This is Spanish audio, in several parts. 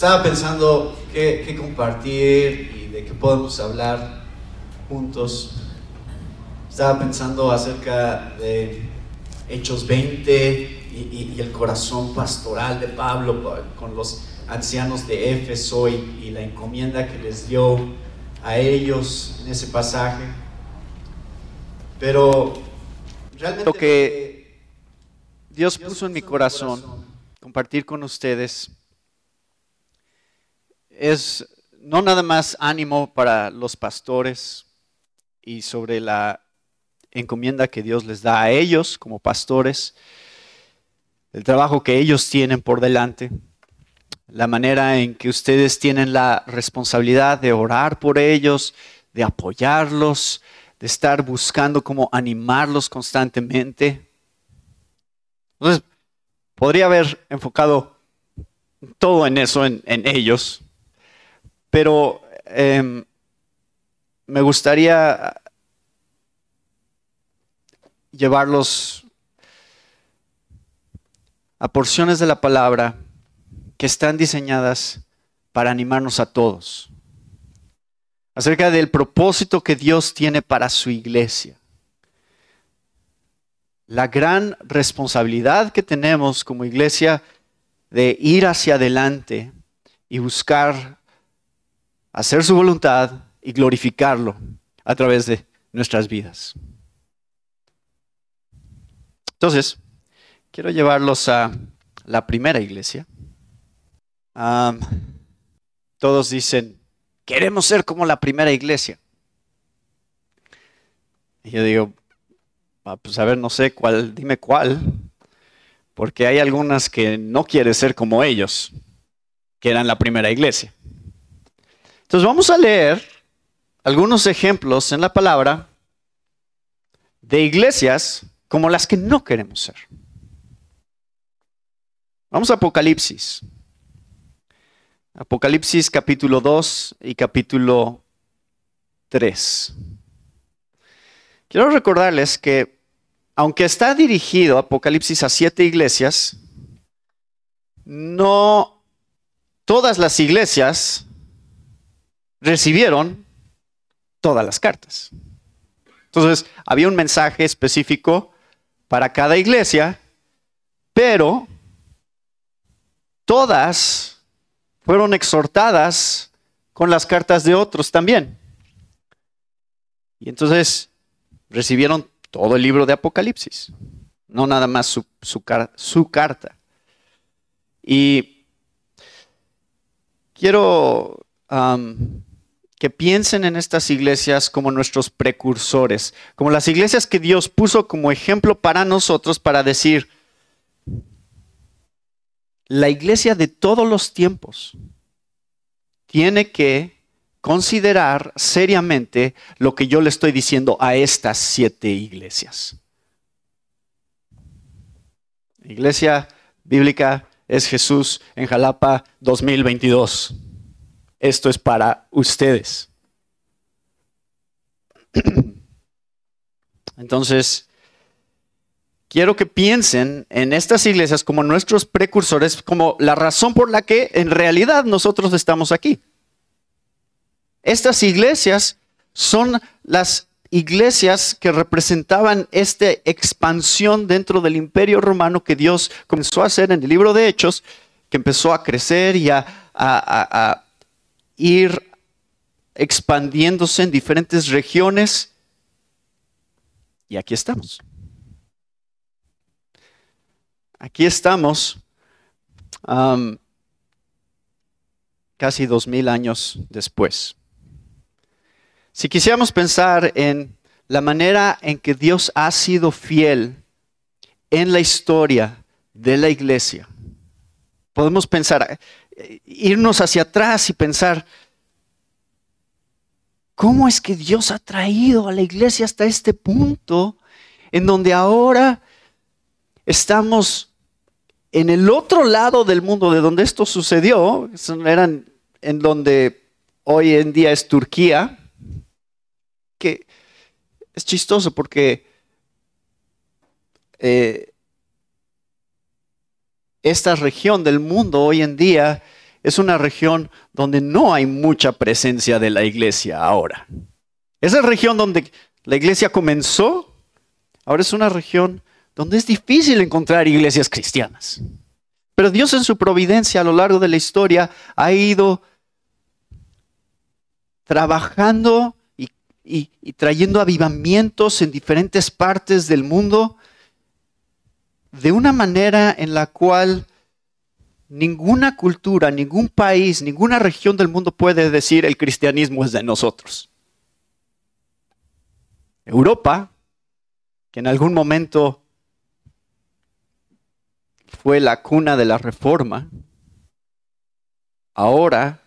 estaba pensando qué, compartir y de qué podemos hablar juntos. Estaba pensando acerca de Hechos 20 y, el corazón pastoral de Pablo con los ancianos de Éfeso y, la encomienda que les dio a ellos en ese pasaje. Pero realmente lo que Dios puso en mi corazón compartir con ustedes es no nada más ánimo para los pastores y sobre la encomienda que Dios les da a ellos como pastores, el trabajo que ellos tienen por delante, la manera en que ustedes tienen la responsabilidad de orar por ellos, de apoyarlos, de estar buscando cómo animarlos constantemente. Entonces, podría haber enfocado todo en eso, en, en ellos, pero em, me gustaría llevarlos a porciones de la palabra que están diseñadas para animarnos a todos, acerca del propósito que Dios tiene para su iglesia. La gran responsabilidad que tenemos como iglesia de ir hacia adelante y buscar hacer su voluntad y glorificarlo a través de nuestras vidas. Entonces, quiero llevarlos a la primera iglesia. todos dicen, queremos ser como la primera iglesia. Y yo digo, ah, pues a ver, no sé cuál, dime cuál, porque hay algunas que no quieren ser como ellos, que eran la primera iglesia. Entonces vamos a leer algunos ejemplos en la palabra de iglesias como las que no queremos ser. Vamos a Apocalipsis. Apocalipsis capítulo 2 y capítulo 3. Quiero recordarles que aunque está dirigido Apocalipsis a siete iglesias, no todas las iglesias recibieron todas las cartas. Entonces, había un mensaje específico para cada iglesia, pero todas fueron exhortadas con las cartas de otros también. Y entonces recibieron todo el libro de Apocalipsis, no nada más su, carta. Y quiero que piensen en estas iglesias como nuestros precursores, como las iglesias que Dios puso como ejemplo para nosotros para decir, la iglesia de todos los tiempos tiene que considerar seriamente lo que yo le estoy diciendo a estas siete iglesias. Iglesia bíblica es Jesús en Jalapa 2022 esto es para ustedes. Entonces, quiero que piensen en estas iglesias como nuestros precursores, como la razón por la que en realidad nosotros estamos aquí. Estas iglesias son las iglesias que representaban esta expansión dentro del imperio romano que Dios comenzó a hacer en el libro de Hechos, que empezó a crecer y a, ir expandiéndose en diferentes regiones. Y aquí estamos. Aquí estamos casi dos mil años después. Si quisiéramos pensar en la manera en que Dios ha sido fiel en la historia de la iglesia, podemos pensar, irnos hacia atrás y pensar, ¿cómo es que Dios ha traído a la iglesia hasta este punto en donde ahora estamos en el otro lado del mundo de donde esto sucedió? Eran en donde hoy en día es Turquía, que es chistoso porque eh, esta región del mundo hoy en día es una región donde no hay mucha presencia de la iglesia ahora. Esa región donde la iglesia comenzó, ahora es una región donde es difícil encontrar iglesias cristianas. Pero Dios en su providencia a lo largo de la historia ha ido trabajando y, trayendo avivamientos en diferentes partes del mundo de una manera en la cual ninguna cultura, ningún país, ninguna región del mundo puede decir el cristianismo es de nosotros. Europa, que en algún momento fue la cuna de la reforma, ahora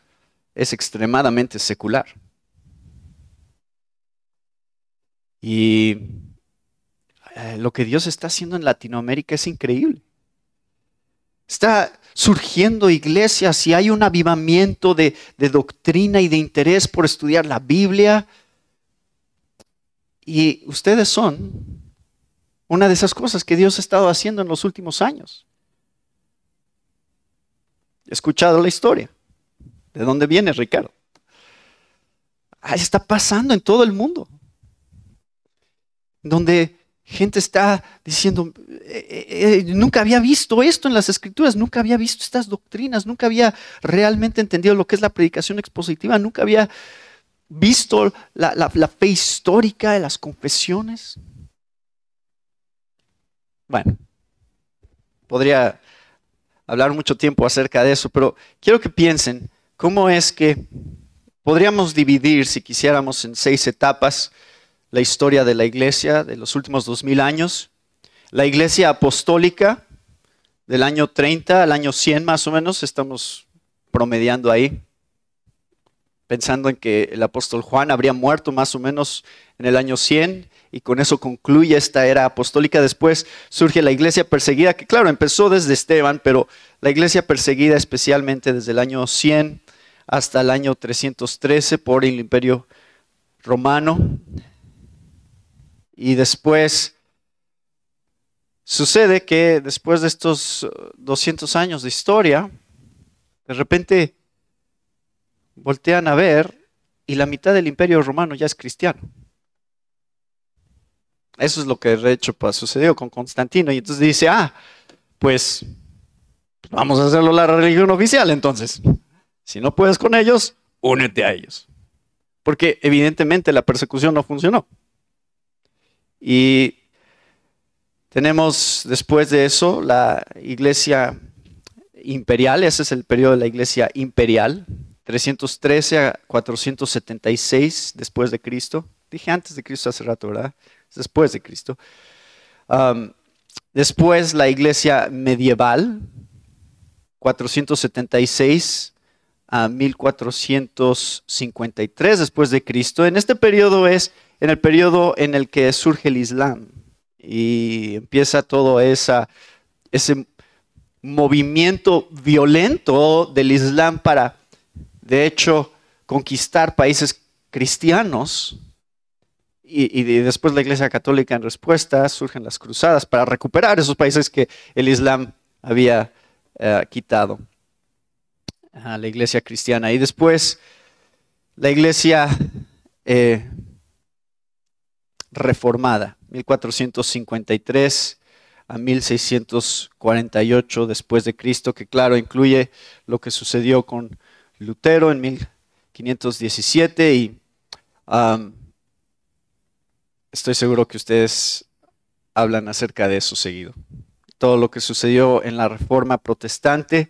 es extremadamente secular. Y eh, lo que Dios está haciendo en Latinoamérica es increíble. Está surgiendo iglesias y hay un avivamiento de, de, doctrina y de interés por estudiar la Biblia. Y ustedes son una de esas cosas que Dios ha estado haciendo en los últimos años. He escuchado la historia. ¿De dónde viene Ricardo? Ahí está pasando en todo el mundo. Donde gente está diciendo, eh, eh, eh, nunca había visto esto en las escrituras, nunca había visto estas doctrinas, nunca había realmente entendido lo que es la predicación expositiva, nunca había visto la, la fe histórica de las confesiones. Bueno, podría hablar mucho tiempo acerca de eso, pero quiero que piensen cómo es que podríamos dividir, si quisiéramos, en seis etapas la historia de la iglesia de los últimos dos mil años. La iglesia apostólica del año 30 al año 100 más o menos, estamos promediando ahí, pensando en que el apóstol Juan habría muerto más o menos en el año 100 y con eso concluye esta era apostólica. Después surge la iglesia perseguida, que claro, empezó desde Esteban, pero la iglesia perseguida especialmente desde el año 100 hasta el año 313 por el imperio romano. Y después sucede que después de estos 200 años de historia, de repente voltean a ver y la mitad del imperio romano ya es cristiano. Eso es lo que de hecho sucedió con Constantino. Y entonces dice, ah, pues vamos a hacerlo la religión oficial entonces. Si no puedes con ellos, únete a ellos. Porque evidentemente la persecución no funcionó. Y tenemos después de eso la iglesia imperial, ese es el periodo de la iglesia imperial, 313 a 476 después de Cristo. Dije antes de Cristo hace rato, ¿verdad? Después de Cristo. después la iglesia medieval, 476 a 1453 después de Cristo. En este periodo es en el periodo en el que surge el Islam y empieza todo esa, ese movimiento violento del Islam para, de hecho, conquistar países cristianos. Y, después la Iglesia Católica en respuesta surgen las cruzadas para recuperar esos países que el Islam había eh, quitado a la Iglesia cristiana. Y después la Iglesia eh, reformada, 1453 a 1648 después de Cristo, que claro incluye lo que sucedió con Lutero en 1517 y estoy seguro que ustedes hablan acerca de eso seguido. Todo lo que sucedió en la Reforma Protestante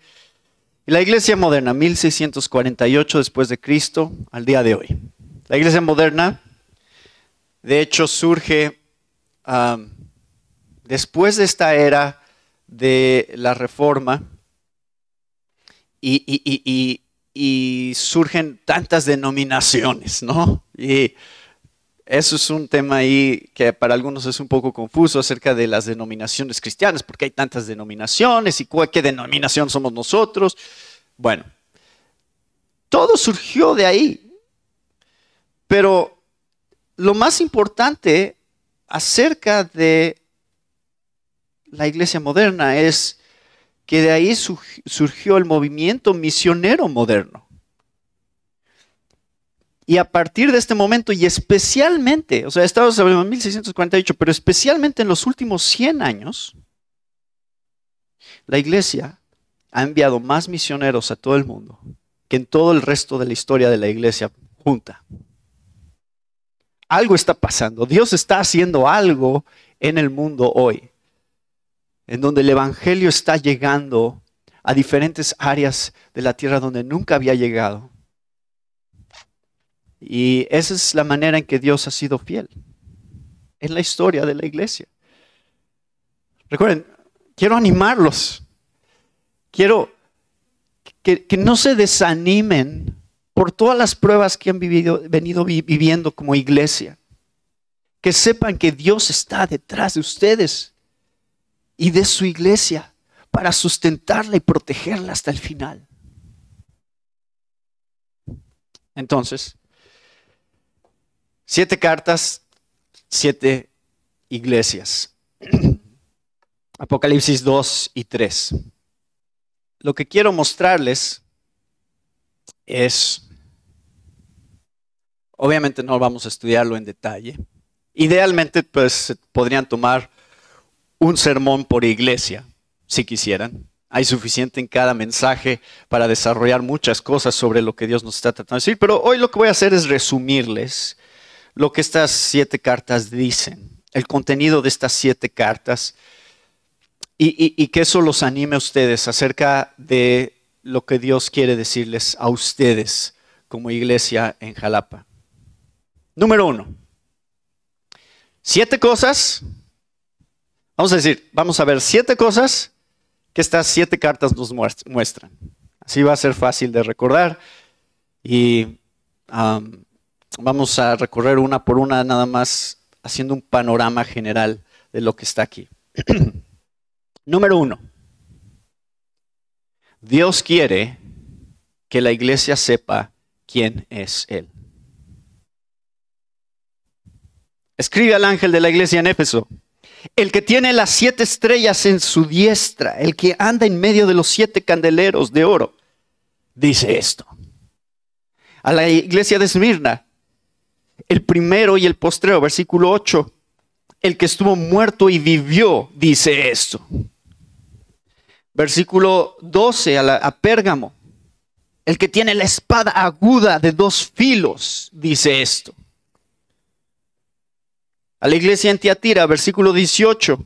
y la Iglesia Moderna, 1648 después de Cristo al día de hoy. La Iglesia Moderna de hecho, surge después de esta era de la reforma y, surgen tantas denominaciones, ¿no? Y eso es un tema ahí que para algunos es un poco confuso acerca de las denominaciones cristianas, porque hay tantas denominaciones y qué denominación somos nosotros. Bueno, todo surgió de ahí. Pero lo más importante acerca de la iglesia moderna es que de ahí surgió el movimiento misionero moderno. Y a partir de este momento, y especialmente, o sea, estamos hablando en 1648, pero especialmente en los últimos 100 años, la iglesia ha enviado más misioneros a todo el mundo que en todo el resto de la historia de la iglesia junta. Algo está pasando. Dios está haciendo algo en el mundo hoy, en donde el Evangelio está llegando a diferentes áreas de la tierra donde nunca había llegado. Y esa es la manera en que Dios ha sido fiel en la historia de la iglesia. Recuerden, quiero animarlos. Quiero que, no se desanimen por todas las pruebas que han vivido, venido viviendo como iglesia. Que sepan que Dios está detrás de ustedes y de su iglesia para sustentarla y protegerla hasta el final. Entonces, Siete cartas, siete iglesias. Apocalipsis 2 y 3. Lo que quiero mostrarles es, obviamente no vamos a estudiarlo en detalle. Idealmente, pues podrían tomar un sermón por iglesia, si quisieran. Hay suficiente en cada mensaje para desarrollar muchas cosas sobre lo que Dios nos está tratando de decir, pero hoy lo que voy a hacer es resumirles lo que estas siete cartas dicen, el contenido de estas siete cartas, y, que eso los anime a ustedes acerca de lo que Dios quiere decirles a ustedes como iglesia en Jalapa. Número uno, siete cosas, vamos a decir, vamos a ver siete cosas que estas siete cartas nos muestran. Así va a ser fácil de recordar y Vamos a recorrer una por una nada más haciendo un panorama general de lo que está aquí. Número uno. Dios quiere que la iglesia sepa quién es Él. Escribe al ángel de la iglesia en Éfeso, el que tiene las siete estrellas en su diestra, el que anda en medio de los siete candeleros de oro, dice esto. A la iglesia de Esmirna, el primero y el postrero, versículo 8. El que estuvo muerto y vivió, dice esto. Versículo 12 a, a Pérgamo. El que tiene la espada aguda de dos filos, dice esto. A la iglesia en Tiatira, versículo 18.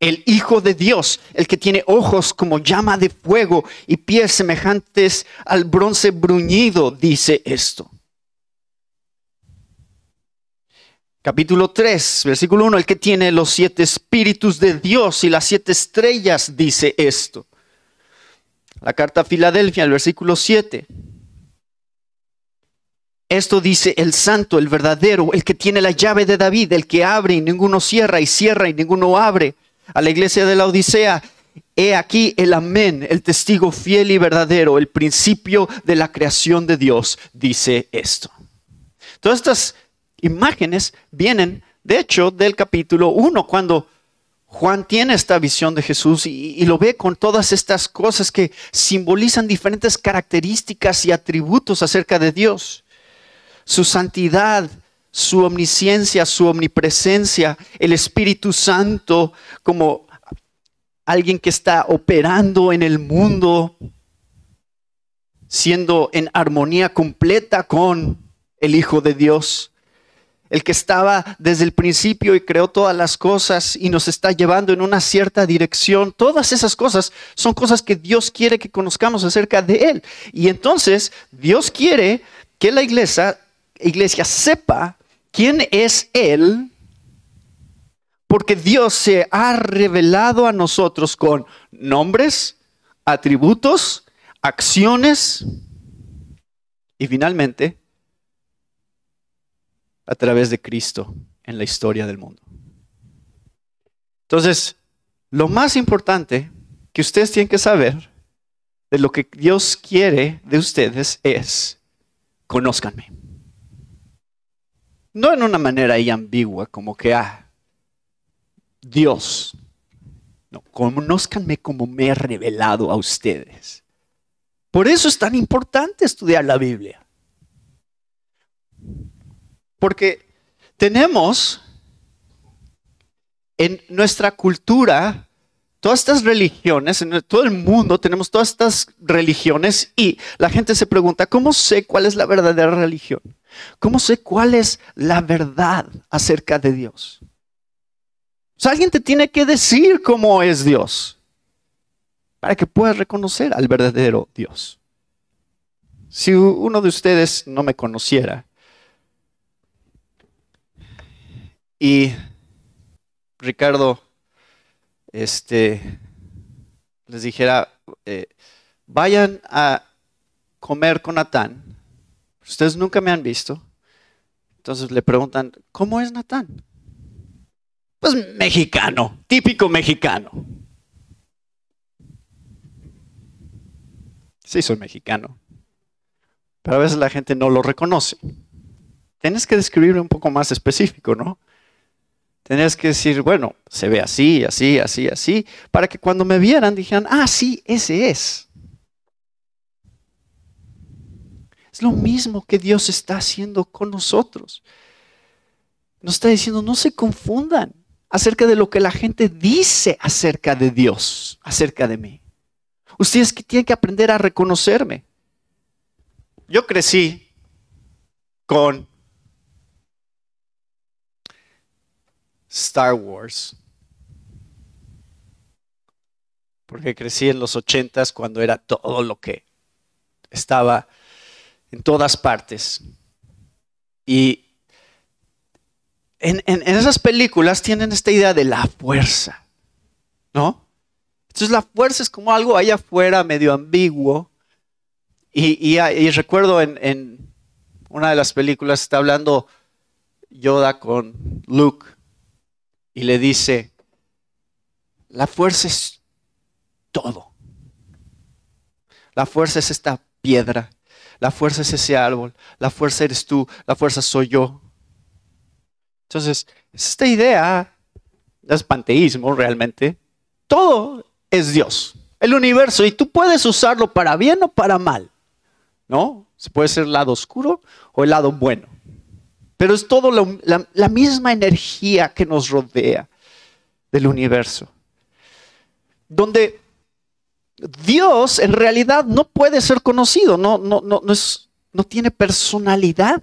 El Hijo de Dios, el que tiene ojos como llama de fuego y pies semejantes al bronce bruñido, dice esto. Capítulo 3, versículo 1, el que tiene los siete espíritus de Dios y las siete estrellas dice esto. La carta a Filadelfia, el versículo 7. Esto dice el santo, el verdadero, el que tiene la llave de David, el que abre y ninguno cierra y cierra y ninguno abre. A la iglesia de la Odisea, he aquí el amén, el testigo fiel y verdadero, el principio de la creación de Dios, dice esto. Todas estas imágenes vienen, de hecho, del capítulo 1, cuando Juan tiene esta visión de Jesús y, lo ve con todas estas cosas que simbolizan diferentes características y atributos acerca de Dios. Su santidad, su omnisciencia, su omnipresencia, el Espíritu Santo como alguien que está operando en el mundo, siendo en armonía completa con el Hijo de Dios el que estaba desde el principio y creó todas las cosas y nos está llevando en una cierta dirección. Todas esas cosas son cosas que Dios quiere que conozcamos acerca de Él. Y entonces Dios quiere que la iglesia, iglesia sepa quién es Él, porque Dios se ha revelado a nosotros con nombres, atributos, acciones y finalmente a través de Cristo en la historia del mundo. Entonces, lo más importante que ustedes tienen que saber de lo que Dios quiere de ustedes es, conózcanme. No en una manera ahí ambigua, como que, ah, Dios. No, conózcanme como me he revelado a ustedes. Por eso es tan importante estudiar la Biblia. Porque tenemos en nuestra cultura todas estas religiones, en todo el mundo tenemos todas estas religiones y la gente se pregunta, ¿cómo sé cuál es la verdadera religión? ¿Cómo sé cuál es la verdad acerca de Dios? O sea, alguien te tiene que decir cómo es Dios para que puedas reconocer al verdadero Dios. Si uno de ustedes no me conociera y Ricardo este, les dijera, eh, vayan a comer con Natán. Ustedes nunca me han visto. Entonces le preguntan, ¿cómo es Natán? Pues mexicano, típico mexicano. Sí, soy mexicano. Pero a veces la gente no lo reconoce. Tienes que describirlo un poco más específico, ¿no? Tenías que decir, bueno, se ve así, así, así, así, para que cuando me vieran dijeran, ah, sí, ese es. Es lo mismo que Dios está haciendo con nosotros. Nos está diciendo, no se confundan acerca de lo que la gente dice acerca de Dios, acerca de mí. Ustedes que tienen que aprender a reconocerme. Yo crecí con Star Wars. Porque crecí en los ochentas cuando era todo lo que estaba en todas partes. Y en, esas películas tienen esta idea de la fuerza, ¿no? Entonces la fuerza es como algo allá afuera medio ambiguo. Y, recuerdo en, en, una de las películas está hablando Yoda con Luke y le dice, la fuerza es todo. La fuerza es esta piedra, la fuerza es ese árbol, la fuerza eres tú, la fuerza soy yo. Entonces, esta idea es panteísmo realmente. Todo es Dios, el universo, y tú puedes usarlo para bien o para mal. ¿No? Se puede ser el lado oscuro o el lado bueno. Pero es todo la, misma energía que nos rodea del universo. Donde Dios en realidad no puede ser conocido, no, no, no, no, es, no tiene personalidad.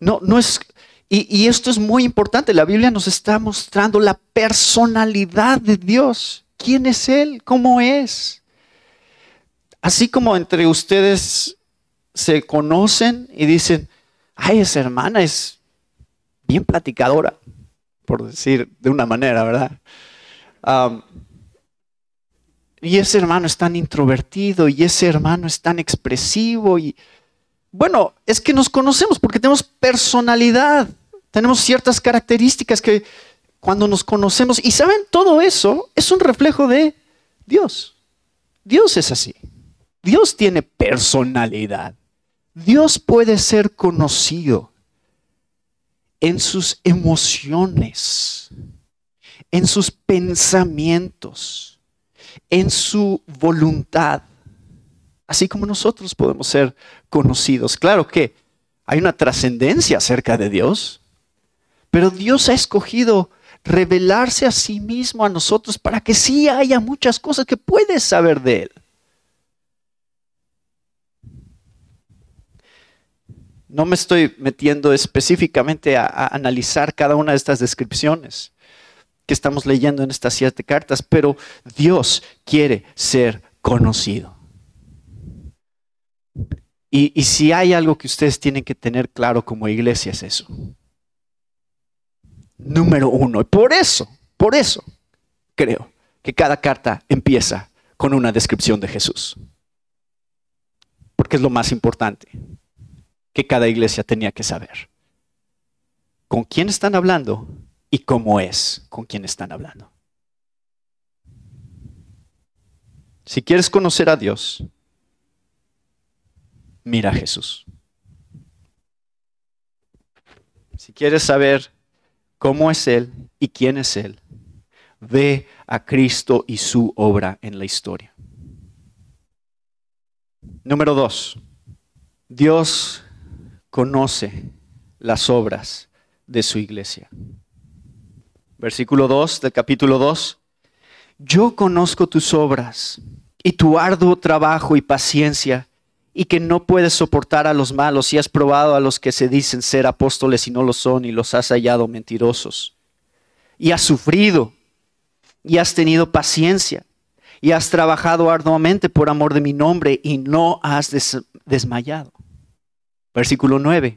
No, no es, y, y, esto es muy importante, la Biblia nos está mostrando la personalidad de Dios. ¿Quién es Él? ¿Cómo es? Así como entre ustedes se conocen y dicen, ay, esa hermana es bien platicadora, por decir de una manera, ¿verdad? y ese hermano es tan introvertido y ese hermano es tan expresivo y bueno, es que nos conocemos porque tenemos personalidad, tenemos ciertas características que cuando nos conocemos y saben todo eso es un reflejo de Dios. Dios es así. Dios tiene personalidad. Dios puede ser conocido en sus emociones, en sus pensamientos, en su voluntad, así como nosotros podemos ser conocidos. Claro que hay una trascendencia acerca de Dios, pero Dios ha escogido revelarse a sí mismo a nosotros para que sí haya muchas cosas que puedes saber de Él. No me estoy metiendo específicamente a, analizar cada una de estas descripciones que estamos leyendo en estas siete cartas, pero Dios quiere ser conocido. Y, y, si hay algo que ustedes tienen que tener claro como iglesia es eso. Número uno. Y por eso, por eso creo que cada carta empieza con una descripción de Jesús. Porque es lo más importante que cada iglesia tenía que saber. ¿Con quién están hablando y cómo es con quién están hablando? Si quieres conocer a Dios, mira a Jesús. Si quieres saber cómo es Él y quién es Él, ve a Cristo y su obra en la historia. Número dos, Dios conoce las obras de su iglesia. Versículo 2 del capítulo 2. Yo conozco tus obras y tu arduo trabajo y paciencia y que no puedes soportar a los malos y has probado a los que se dicen ser apóstoles y no lo son y los has hallado mentirosos. Y has sufrido y has tenido paciencia y has trabajado arduamente por amor de mi nombre y no has desmayado. Versículo 9.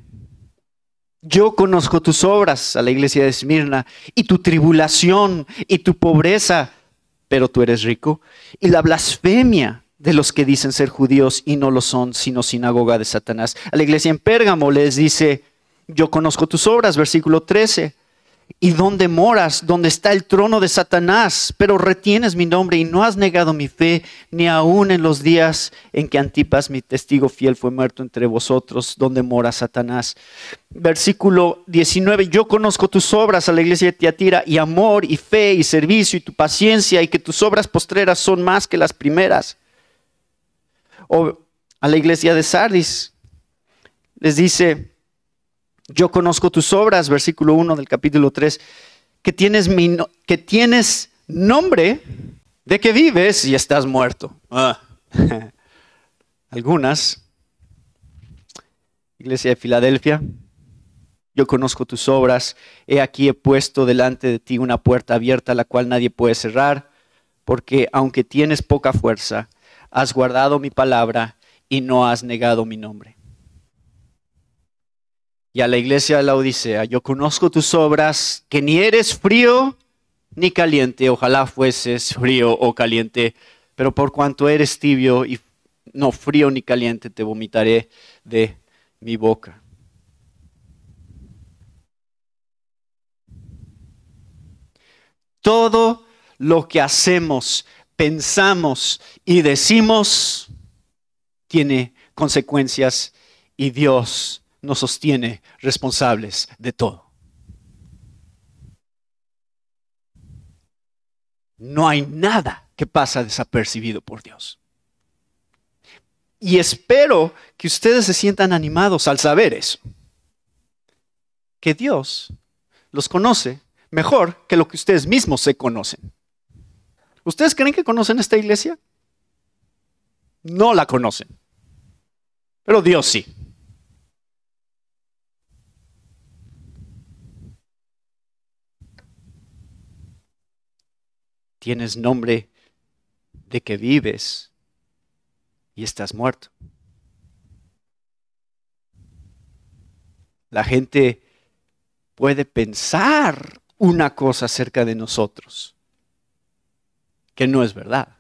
Yo conozco tus obras a la iglesia de Esmirna y tu tribulación y tu pobreza, pero tú eres rico, y la blasfemia de los que dicen ser judíos y no lo son, sino sinagoga de Satanás. A la iglesia en Pérgamo les dice, yo conozco tus obras, versículo 13, y dónde moras, donde está el trono de Satanás, pero retienes mi nombre y no has negado mi fe, ni aun en los días en que Antipas, mi testigo fiel, fue muerto entre vosotros, donde mora Satanás. Versículo 19, yo conozco tus obras a la iglesia de Tiatira, y amor, y fe, y servicio, y tu paciencia, y que tus obras postreras son más que las primeras. O a la iglesia de Sardis, les dice, yo conozco tus obras, versículo 1 del capítulo 3, que tienes, mi, que tienes nombre de que vives y estás muerto. Ah. Algunas. Iglesia de Filadelfia, yo conozco tus obras, he aquí he puesto delante de ti una puerta abierta la cual nadie puede cerrar, porque aunque tienes poca fuerza, has guardado mi palabra y no has negado mi nombre y a la iglesia de la Odisea, yo conozco tus obras, que ni eres frío ni caliente, ojalá fueses frío o caliente, pero por cuanto eres tibio y no frío ni caliente, te vomitaré de mi boca. Todo lo que hacemos, pensamos y decimos tiene consecuencias y Dios nos sostiene responsables de todo. No hay nada que pasa desapercibido por Dios. Y espero que ustedes se sientan animados al saber eso. Que Dios los conoce mejor que lo que ustedes mismos se conocen. ¿Ustedes creen que conocen esta iglesia? No la conocen. Pero Dios sí. Tienes nombre de que vives y estás muerto. La gente puede pensar una cosa acerca de nosotros que no es verdad.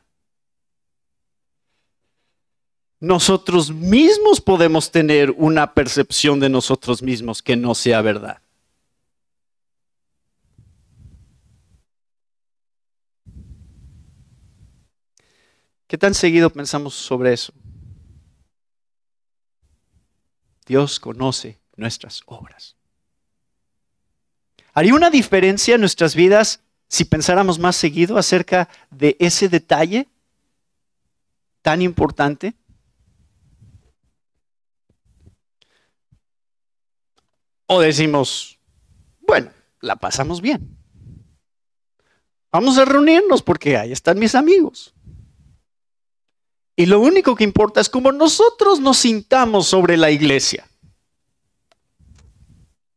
Nosotros mismos podemos tener una percepción de nosotros mismos que no sea verdad. ¿Qué tan seguido pensamos sobre eso? Dios conoce nuestras obras. ¿Haría una diferencia en nuestras vidas si pensáramos más seguido acerca de ese detalle tan importante? O decimos, bueno, la pasamos bien. Vamos a reunirnos porque ahí están mis amigos. Y lo único que importa es cómo nosotros nos sintamos sobre la iglesia.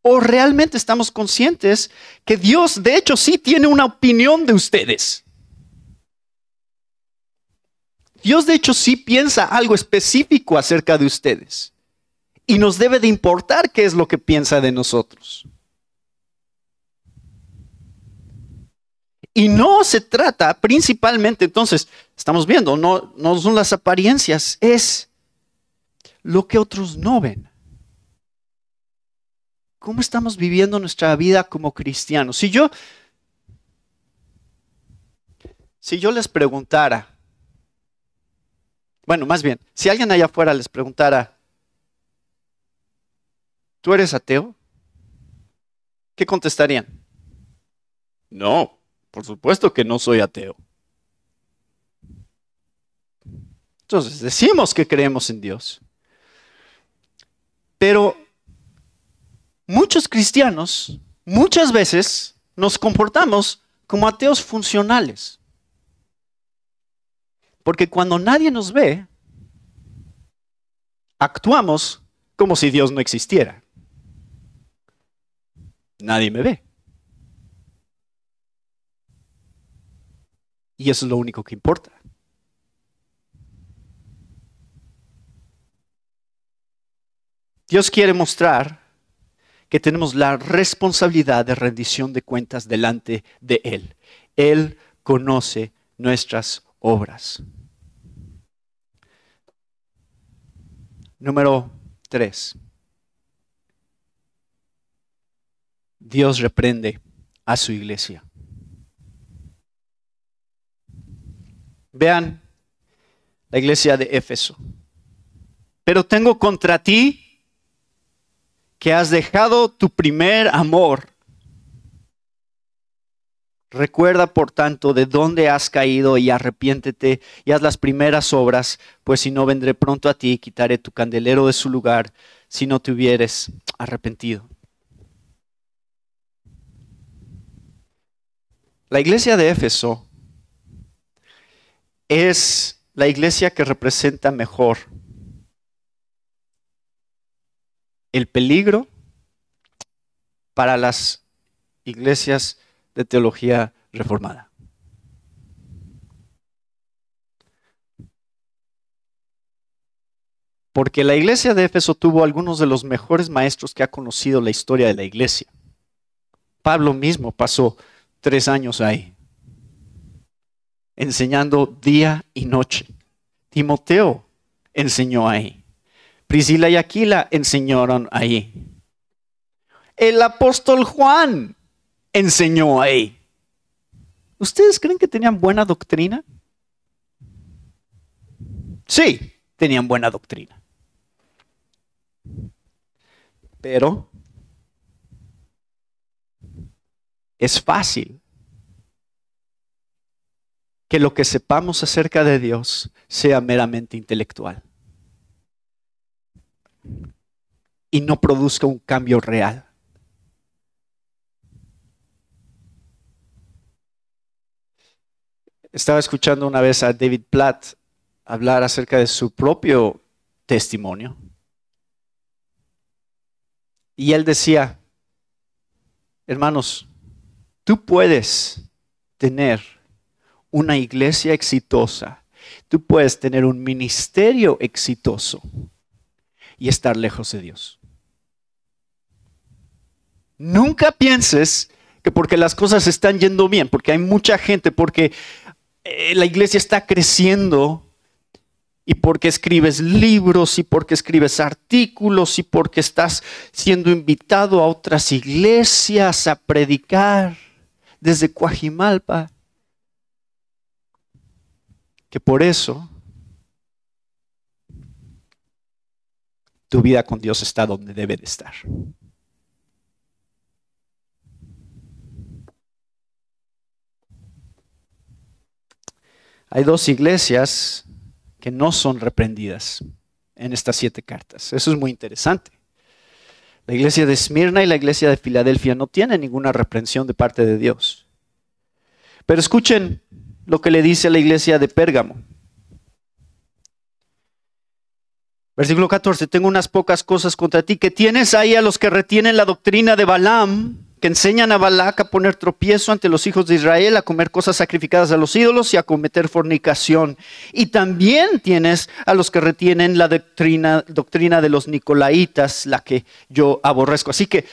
¿O realmente estamos conscientes que Dios de hecho sí tiene una opinión de ustedes? Dios de hecho sí piensa algo específico acerca de ustedes. Y nos debe de importar qué es lo que piensa de nosotros. Y no se trata principalmente, entonces, estamos viendo, no, no son las apariencias, es lo que otros no ven. ¿Cómo estamos viviendo nuestra vida como cristianos? Si yo, si yo les preguntara, bueno, más bien, si alguien allá afuera les preguntara, ¿tú eres ateo? ¿Qué contestarían? No, Por supuesto que no soy ateo. Entonces, decimos que creemos en Dios. Pero muchos cristianos muchas veces nos comportamos como ateos funcionales. Porque cuando nadie nos ve, actuamos como si Dios no existiera. Nadie me ve. Y eso es lo único que importa. Dios quiere mostrar que tenemos la responsabilidad de rendición de cuentas delante de Él. Él conoce nuestras obras. Número tres. Dios reprende a su iglesia. Vean la iglesia de Éfeso. Pero tengo contra ti que has dejado tu primer amor. Recuerda, por tanto, de dónde has caído y arrepiéntete y haz las primeras obras, pues si no vendré pronto a ti y quitaré tu candelero de su lugar si no te hubieres arrepentido. La iglesia de Éfeso es la iglesia que representa mejor el peligro para las iglesias de teología reformada. Porque la iglesia de Éfeso tuvo algunos de los mejores maestros que ha conocido la historia de la iglesia. Pablo mismo pasó tres años ahí, enseñando día y noche. Timoteo enseñó ahí. Priscila y Aquila enseñaron ahí. El apóstol Juan enseñó ahí. ¿Ustedes creen que tenían buena doctrina? Sí, tenían buena doctrina. Pero es fácil que lo que sepamos acerca de Dios sea meramente intelectual. y no produzca un cambio real. Estaba escuchando una vez a David Platt hablar acerca de su propio testimonio. Y él decía, hermanos, tú puedes tener una iglesia exitosa, tú puedes tener un ministerio exitoso y estar lejos de Dios. Nunca pienses que porque las cosas están yendo bien, porque hay mucha gente, porque eh, la iglesia está creciendo y porque escribes libros y porque escribes artículos y porque estás siendo invitado a otras iglesias a predicar desde Coajimalpa, que por eso tu vida con Dios está donde debe de estar. Hay dos iglesias que no son reprendidas en estas siete cartas. Eso es muy interesante. La iglesia de Esmirna y la iglesia de Filadelfia no tienen ninguna reprensión de parte de Dios. Pero escuchen lo que le dice a la iglesia de Pérgamo. Versículo 14, tengo unas pocas cosas contra ti, que tienes ahí a los que retienen la doctrina de Balaam, que enseñan a Balac a poner tropiezo ante los hijos de Israel, a comer cosas sacrificadas a los ídolos y a cometer fornicación. Y también tienes a los que retienen la doctrina, doctrina de los nicolaitas, la que yo aborrezco. Así que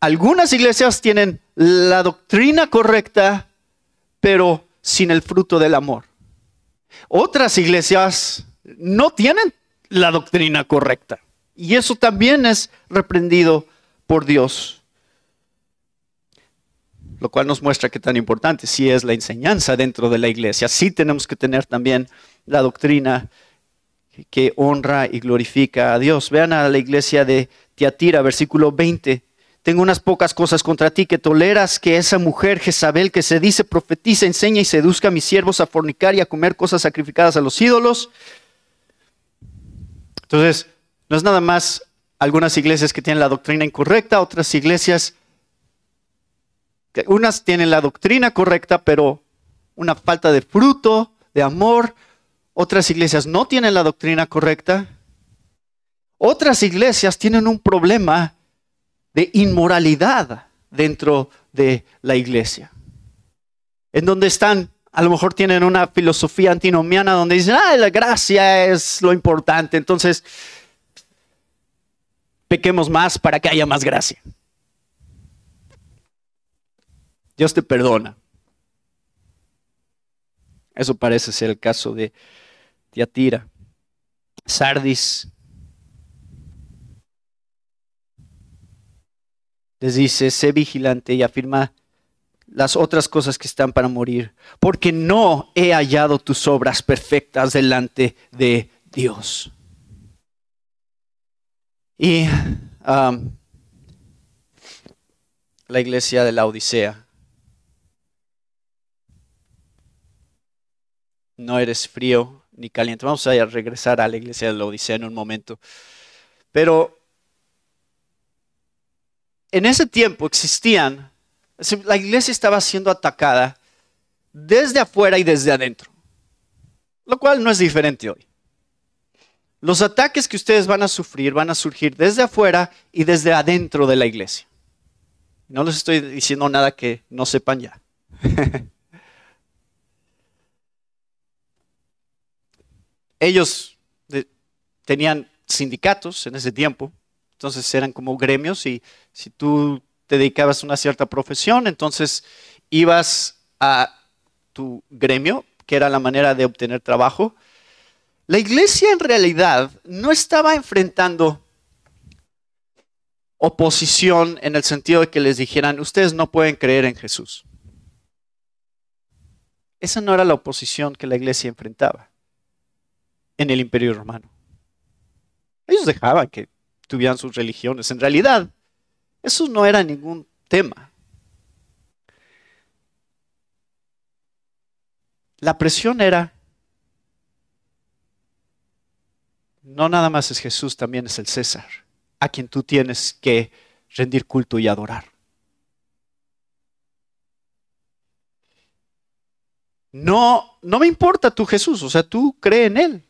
algunas iglesias tienen la doctrina correcta, pero sin el fruto del amor. Otras iglesias no tienen la doctrina correcta. Y eso también es reprendido por Dios. Lo cual nos muestra que tan importante sí es la enseñanza dentro de la iglesia. Sí tenemos que tener también la doctrina que honra y glorifica a Dios. Vean a la iglesia de Tiatira, versículo 20. Tengo unas pocas cosas contra ti, que toleras que esa mujer Jezabel que se dice profetiza, enseña y seduzca a mis siervos a fornicar y a comer cosas sacrificadas a los ídolos. Entonces, no es nada más algunas iglesias que tienen la doctrina incorrecta, otras iglesias, unas tienen la doctrina correcta, pero una falta de fruto, de amor. Otras iglesias no tienen la doctrina correcta. Otras iglesias tienen un problema de inmoralidad dentro de la iglesia. En donde están, a lo mejor tienen una filosofía antinomiana donde dicen, ah, la gracia es lo importante, entonces pequemos más para que haya más gracia. Dios te perdona. Eso parece ser el caso de Tiatira. Sardis les dice, sé vigilante y afirma las otras cosas que están para morir, porque no he hallado tus obras perfectas delante de Dios. Y um, la iglesia de la Odisea. No eres frío ni caliente. Vamos a regresar a la iglesia de la Odisea en un momento. Pero en ese tiempo existían, la iglesia estaba siendo atacada desde afuera y desde adentro, lo cual no es diferente hoy. Los ataques que ustedes van a sufrir van a surgir desde afuera y desde adentro de la iglesia. No les estoy diciendo nada que no sepan ya. Ellos tenían sindicatos en ese tiempo entonces eran como gremios y si tú te dedicabas a una cierta profesión, entonces ibas a tu gremio, que era la manera de obtener trabajo. La iglesia en realidad no estaba enfrentando oposición en el sentido de que les dijeran, ustedes no pueden creer en Jesús. Esa no era la oposición que la iglesia enfrentaba en el imperio romano. Ellos dejaban que tuvieran sus religiones. En realidad, eso no era ningún tema. La presión era, no nada más es Jesús, también es el César, a quien tú tienes que rendir culto y adorar. No, no me importa tu Jesús, o sea, tú cree en Él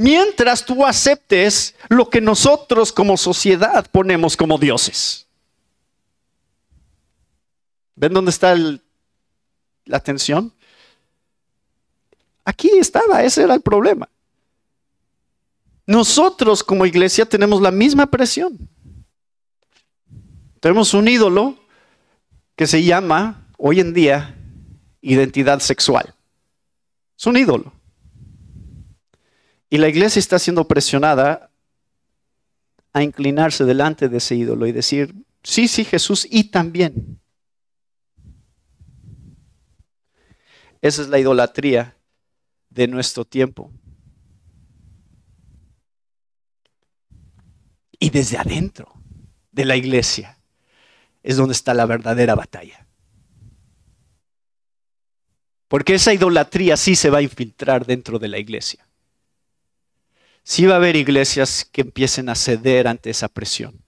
mientras tú aceptes lo que nosotros como sociedad ponemos como dioses. ¿Ven dónde está la tensión? Aquí estaba, ese era el problema. Nosotros como iglesia tenemos la misma presión. Tenemos un ídolo que se llama hoy en día identidad sexual. Es un ídolo. Y la iglesia está siendo presionada a inclinarse delante de ese ídolo y decir, sí, sí, Jesús, y también. Esa es la idolatría de nuestro tiempo. Y desde adentro de la iglesia es donde está la verdadera batalla. Porque esa idolatría sí se va a infiltrar dentro de la iglesia sí va a haber iglesias que empiecen a ceder ante esa presión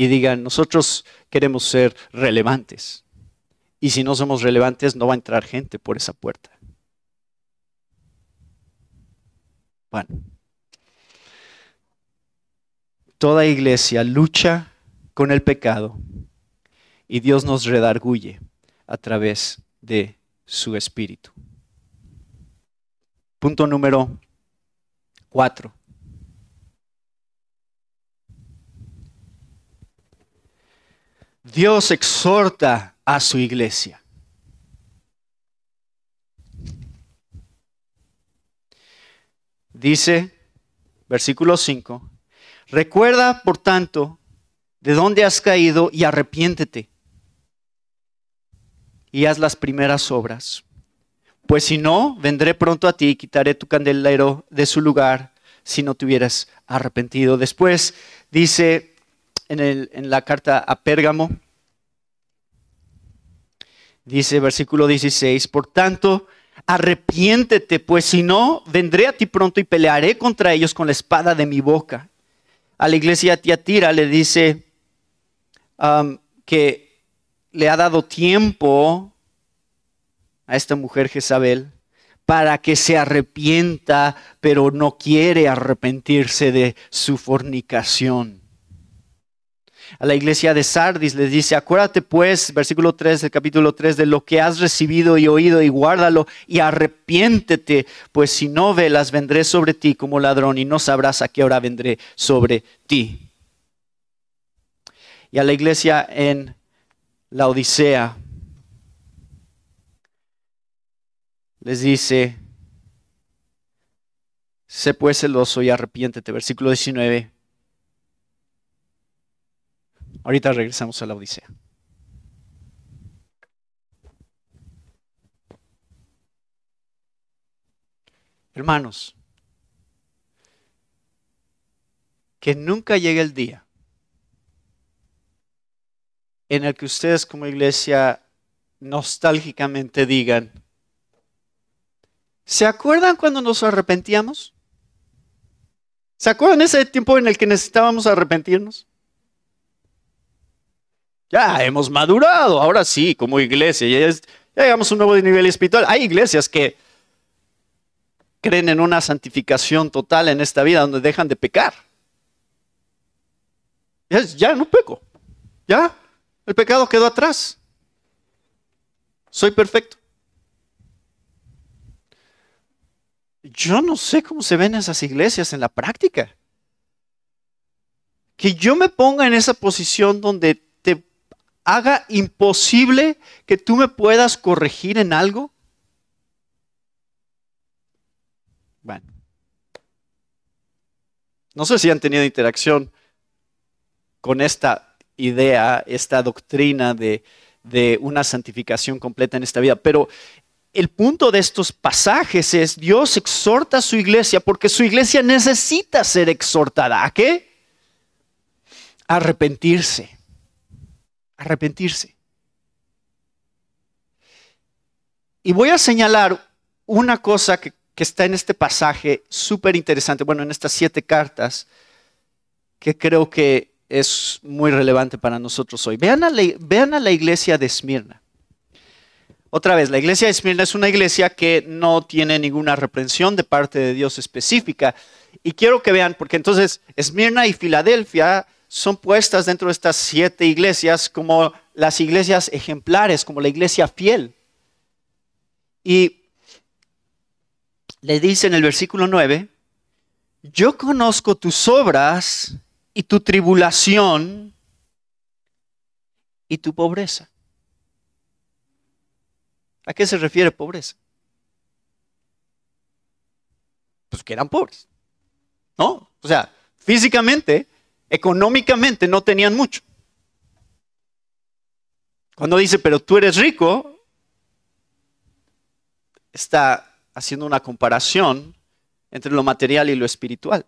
y digan, nosotros queremos ser relevantes. Y si no somos relevantes, no va a entrar gente por esa puerta. Bueno, toda iglesia lucha con el pecado y Dios nos redarguye a través de su espíritu. Punto número 4. Dios exhorta a su iglesia. Dice, versículo 5, recuerda, por tanto, de dónde has caído y arrepiéntete y haz las primeras obras pues si no, vendré pronto a ti y quitaré tu candelero de su lugar si no te hubieras arrepentido. Después dice en, la carta a Pérgamo. Dice versículo 16, por tanto, arrepiéntete, pues si no, vendré a ti pronto y pelearé contra ellos con la espada de mi boca. A la iglesia Tiatira le dice um, que le ha dado tiempo a esta mujer Jezabel para que se arrepienta, pero no quiere arrepentirse de su fornicación. A la iglesia de Sardis les dice, acuérdate pues, versículo 3 del capítulo 3, de lo que has recibido y oído y guárdalo y arrepiéntete, pues si no velas vendré sobre ti como ladrón y no sabrás a qué hora vendré sobre ti. Y a la iglesia en la Odisea les dice, sé pues celoso y arrepiéntete. Versículo 19. Ahorita regresamos a la Odisea. Hermanos, que nunca llegue el día en el que ustedes como iglesia nostálgicamente digan, ¿Se acuerdan cuando nos arrepentíamos? ¿Se acuerdan ese tiempo en el que necesitábamos arrepentirnos? Ya hemos madurado, ahora sí, como iglesia, ya, llegamos a un nuevo nivel espiritual. Hay iglesias que creen en una santificación total en esta vida donde dejan de pecar. Ya, ya no peco, ya el pecado quedó atrás. Soy perfecto. Yo no sé cómo se ven esas iglesias en la práctica. Que yo me ponga en esa posición donde te haga imposible que tú me puedas corregir en algo. Bueno. No sé si han tenido interacción con esta idea, esta doctrina de, de una santificación completa en esta vida, pero el punto de estos pasajes es Dios exhorta a su iglesia porque su iglesia necesita ser exhortada. ¿A qué? Arrepentirse. Arrepentirse. Y voy a señalar una cosa que, está en este pasaje súper interesante, bueno, en estas siete cartas, que creo que es muy relevante para nosotros hoy. Vean a la, vean a la iglesia de Esmirna. Otra vez, la iglesia de Esmirna es una iglesia que no tiene ninguna reprensión de parte de Dios específica. Y quiero que vean, porque entonces Esmirna y Filadelfia son puestas dentro de estas siete iglesias como las iglesias ejemplares, como la iglesia fiel. Y le dice en el versículo 9, yo conozco tus obras y tu tribulación y tu pobreza. ¿A qué se refiere pobreza? Pues que eran pobres. ¿No? O sea, físicamente, económicamente no tenían mucho. Cuando dice, pero tú eres rico, está haciendo una comparación entre lo material y lo espiritual.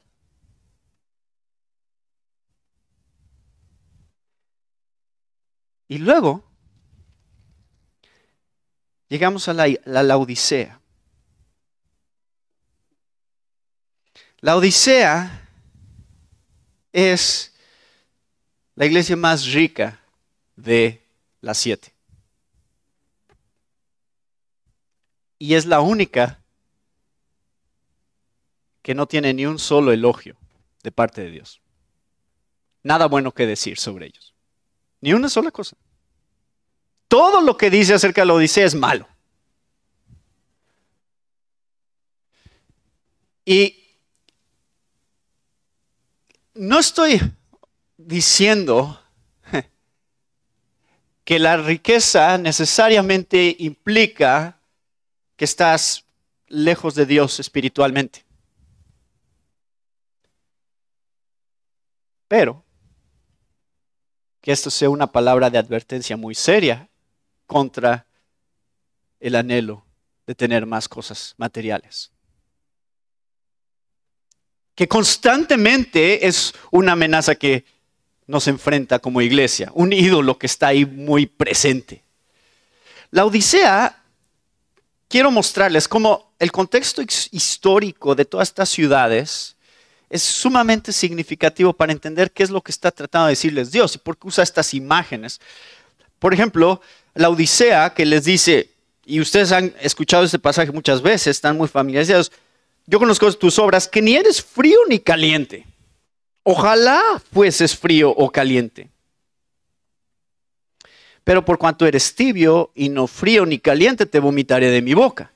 Y luego llegamos a la, la, Odisea. La Odisea es la iglesia más rica de las siete. Y es la única que no tiene ni un solo elogio de parte de Dios. Nada bueno que decir sobre ellos. Ni una sola cosa todo lo que dice acerca de la Odisea es malo. Y no estoy diciendo que la riqueza necesariamente implica que estás lejos de Dios espiritualmente. Pero que esto sea una palabra de advertencia muy seria contra el anhelo de tener más cosas materiales. Que constantemente es una amenaza que nos enfrenta como iglesia, un ídolo que está ahí muy presente. La Odisea, quiero mostrarles cómo el contexto histórico de todas estas ciudades es sumamente significativo para entender qué es lo que está tratando de decirles Dios y por qué usa estas imágenes. Por ejemplo, la Odisea que les dice, y ustedes han escuchado este pasaje muchas veces, están muy familiarizados, yo conozco tus obras, que ni eres frío ni caliente. Ojalá fueses frío o caliente. Pero por cuanto eres tibio y no frío ni caliente, te vomitaré de mi boca.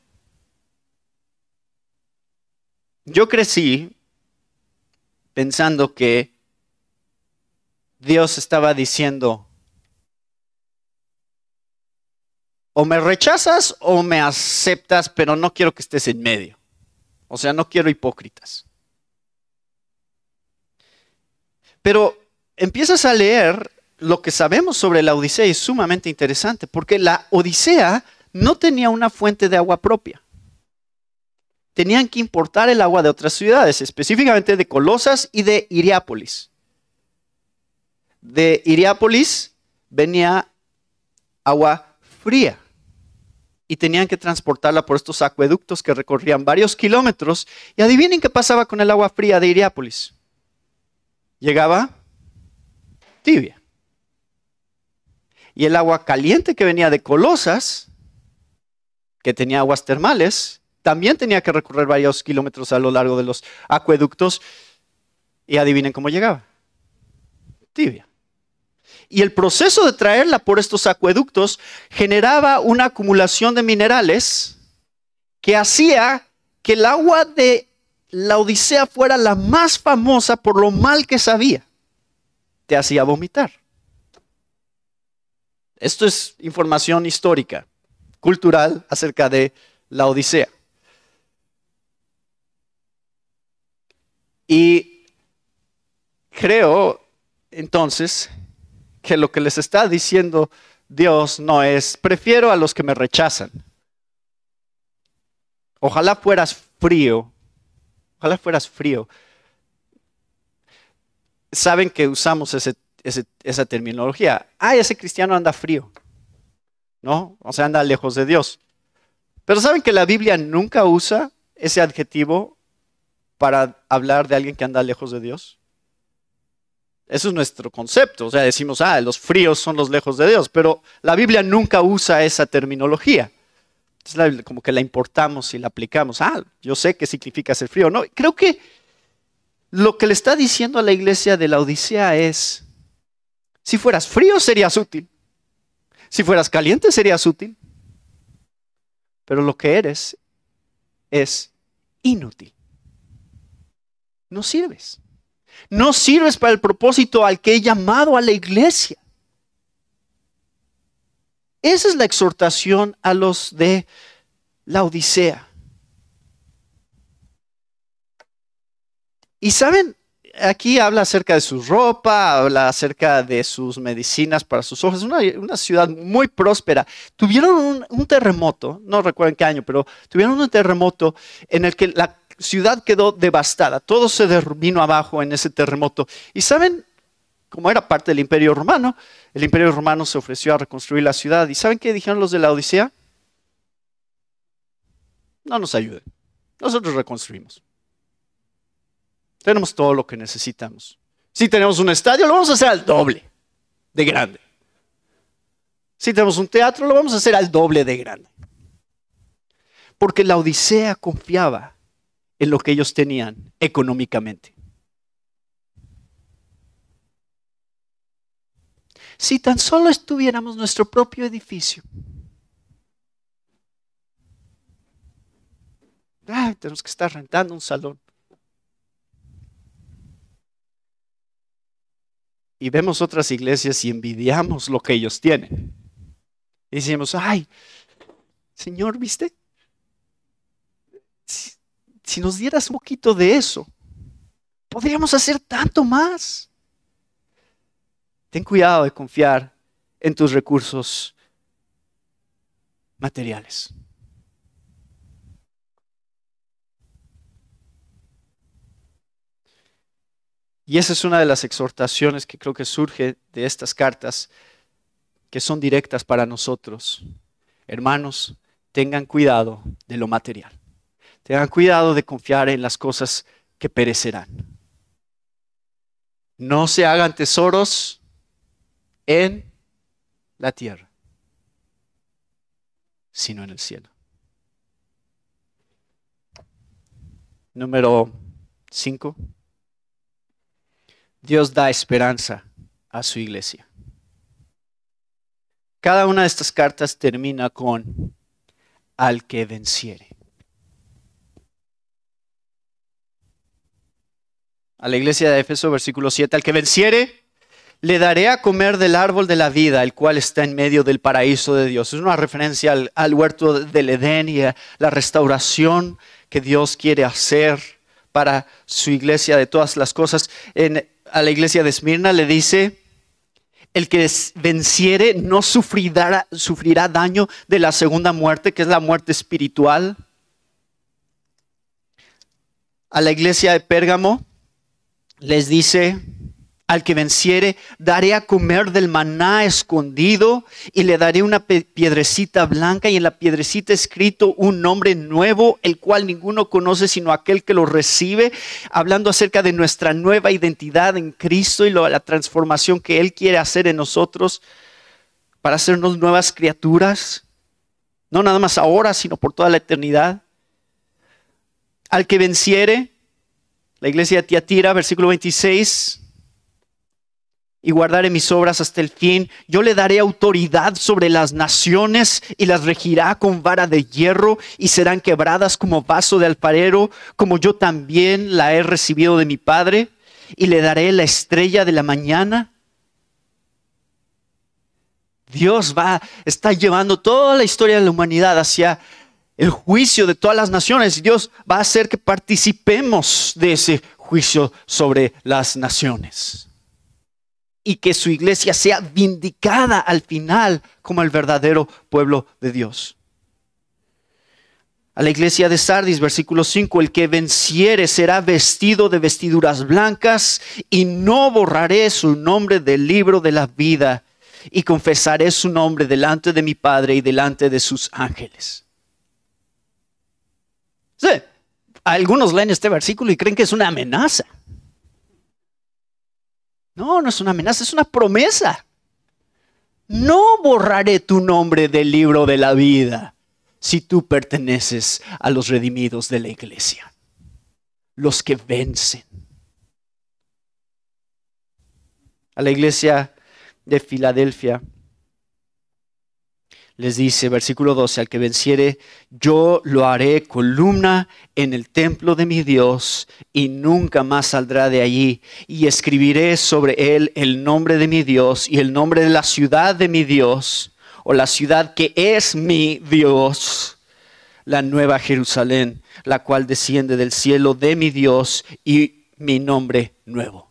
Yo crecí pensando que Dios estaba diciendo, o me rechazas o me aceptas, pero no quiero que estés en medio. O sea, no quiero hipócritas. Pero empiezas a leer lo que sabemos sobre la Odisea y es sumamente interesante, porque la Odisea no tenía una fuente de agua propia. Tenían que importar el agua de otras ciudades, específicamente de Colosas y de Iriápolis. De Iriápolis venía agua fría y tenían que transportarla por estos acueductos que recorrían varios kilómetros. Y adivinen qué pasaba con el agua fría de Iriápolis llegaba tibia. Y el agua caliente que venía de Colosas, que tenía aguas termales, también tenía que recorrer varios kilómetros a lo largo de los acueductos. Y adivinen cómo llegaba. Tibia. Y el proceso de traerla por estos acueductos generaba una acumulación de minerales que hacía que el agua de la Odisea fuera la más famosa por lo mal que sabía, te hacía vomitar. Esto es información histórica, cultural acerca de la Odisea. Y creo entonces que lo que les está diciendo Dios no es, prefiero a los que me rechazan. Ojalá fueras frío Ojalá fueras frío. Saben que usamos esa terminología. Ah, ese cristiano anda frío. ¿No? O sea, anda lejos de Dios. Pero saben que la Biblia nunca usa ese adjetivo para hablar de alguien que anda lejos de Dios. Eso es nuestro concepto. O sea, decimos, ah, los fríos son los lejos de Dios. Pero la Biblia nunca usa esa terminología como que la importamos y la aplicamos. Ah, yo sé qué significa ser frío. No, creo que lo que le está diciendo a la iglesia de la Odisea es, si fueras frío serías útil. Si fueras caliente serías útil. Pero lo que eres es inútil. No sirves. No sirves para el propósito al que he llamado a la iglesia. Esa es la exhortación a los de la Odisea. Y saben, aquí habla acerca de su ropa, habla acerca de sus medicinas para sus ojos. Es una, ciudad muy próspera. Tuvieron un, terremoto, no recuerdo en qué año, pero tuvieron un terremoto en el que la ciudad quedó devastada. Todo se vino abajo en ese terremoto. Y saben, como era parte del imperio romano, el imperio romano se ofreció a reconstruir la ciudad. ¿Y saben qué dijeron los de la Odisea? No nos ayuden. Nosotros reconstruimos. Tenemos todo lo que necesitamos. Si tenemos un estadio, lo vamos a hacer al doble de grande. Si tenemos un teatro, lo vamos a hacer al doble de grande. Porque la Odisea confiaba en lo que ellos tenían económicamente. Si tan solo estuviéramos nuestro propio edificio. tenemos que estar rentando un salón. Y vemos otras iglesias y envidiamos lo que ellos tienen. Y decimos, ay, Señor, ¿viste? Si nos dieras un poquito de eso, podríamos hacer tanto más. Ten cuidado de confiar en tus recursos materiales. Y esa es una de las exhortaciones que creo que surge de estas cartas, que son directas para nosotros. Hermanos, tengan cuidado de lo material. Tengan cuidado de confiar en las cosas que perecerán. No se hagan tesoros en la tierra, sino en el cielo. Número 5. Dios da esperanza a su iglesia. Cada una de estas cartas termina con al que venciere. A la iglesia de Éfeso, versículo 7, al que venciere, le daré a comer del árbol de la vida, el cual está en medio del paraíso de Dios. Es una referencia al, huerto del Edén y a la restauración que Dios quiere hacer para su iglesia de todas las cosas. A la iglesia de Esmirna le dice, el que venciere no sufrirá, sufrirá daño de la segunda muerte, que es la muerte espiritual. A la iglesia de Pérgamo les dice, al que venciere, daré a comer del maná escondido y le daré una piedrecita blanca y en la piedrecita escrito un nombre nuevo, el cual ninguno conoce sino aquel que lo recibe, hablando acerca de nuestra nueva identidad en Cristo y la transformación que Él quiere hacer en nosotros para hacernos nuevas criaturas, no nada más ahora, sino por toda la eternidad. Al que venciere, la iglesia de Tiatira, versículo 26, y guardaré mis obras hasta el fin. Yo le daré autoridad sobre las naciones y las regirá con vara de hierro y serán quebradas como vaso de alfarero, como yo también la he recibido de mi Padre. Y le daré la estrella de la mañana. Dios va, está llevando toda la historia de la humanidad hacia el juicio de todas las naciones. Dios va a hacer que participemos de ese juicio sobre las naciones y que su iglesia sea vindicada al final como el verdadero pueblo de Dios. A la iglesia de Sardis, versículo 5, el que venciere será vestido de vestiduras blancas y no borraré su nombre del libro de la vida y confesaré su nombre delante de mi Padre y delante de sus ángeles. Sí, algunos leen este versículo y creen que es una amenaza. No, no es una amenaza, es una promesa. No borraré tu nombre del libro de la vida si tú perteneces a los redimidos de la iglesia, los que vencen. A la iglesia de Filadelfia les dice, versículo 12, al que venciere, yo lo haré columna en el templo de mi Dios y nunca más saldrá de allí. Y escribiré sobre él el nombre de mi Dios y el nombre de la ciudad de mi Dios, o la ciudad que es mi Dios, la nueva Jerusalén, la cual desciende del cielo de mi Dios y mi nombre nuevo.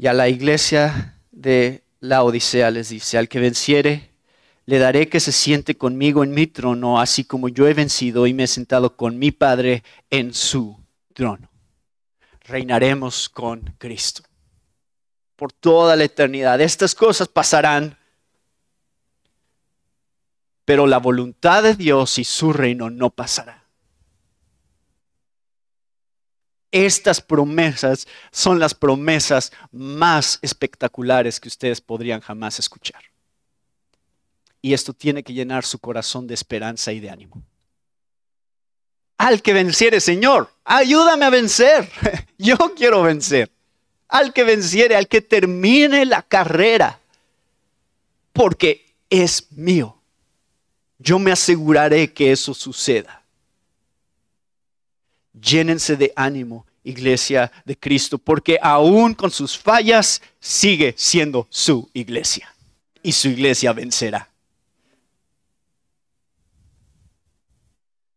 Y a la iglesia de la Odisea les dice, al que venciere, le daré que se siente conmigo en mi trono, así como yo he vencido y me he sentado con mi Padre en su trono. Reinaremos con Cristo por toda la eternidad. Estas cosas pasarán, pero la voluntad de Dios y su reino no pasará. Estas promesas son las promesas más espectaculares que ustedes podrían jamás escuchar. Y esto tiene que llenar su corazón de esperanza y de ánimo. Al que venciere, Señor, ayúdame a vencer. Yo quiero vencer. Al que venciere, al que termine la carrera, porque es mío. Yo me aseguraré que eso suceda. Llénense de ánimo, iglesia de Cristo, porque aún con sus fallas sigue siendo su iglesia y su iglesia vencerá.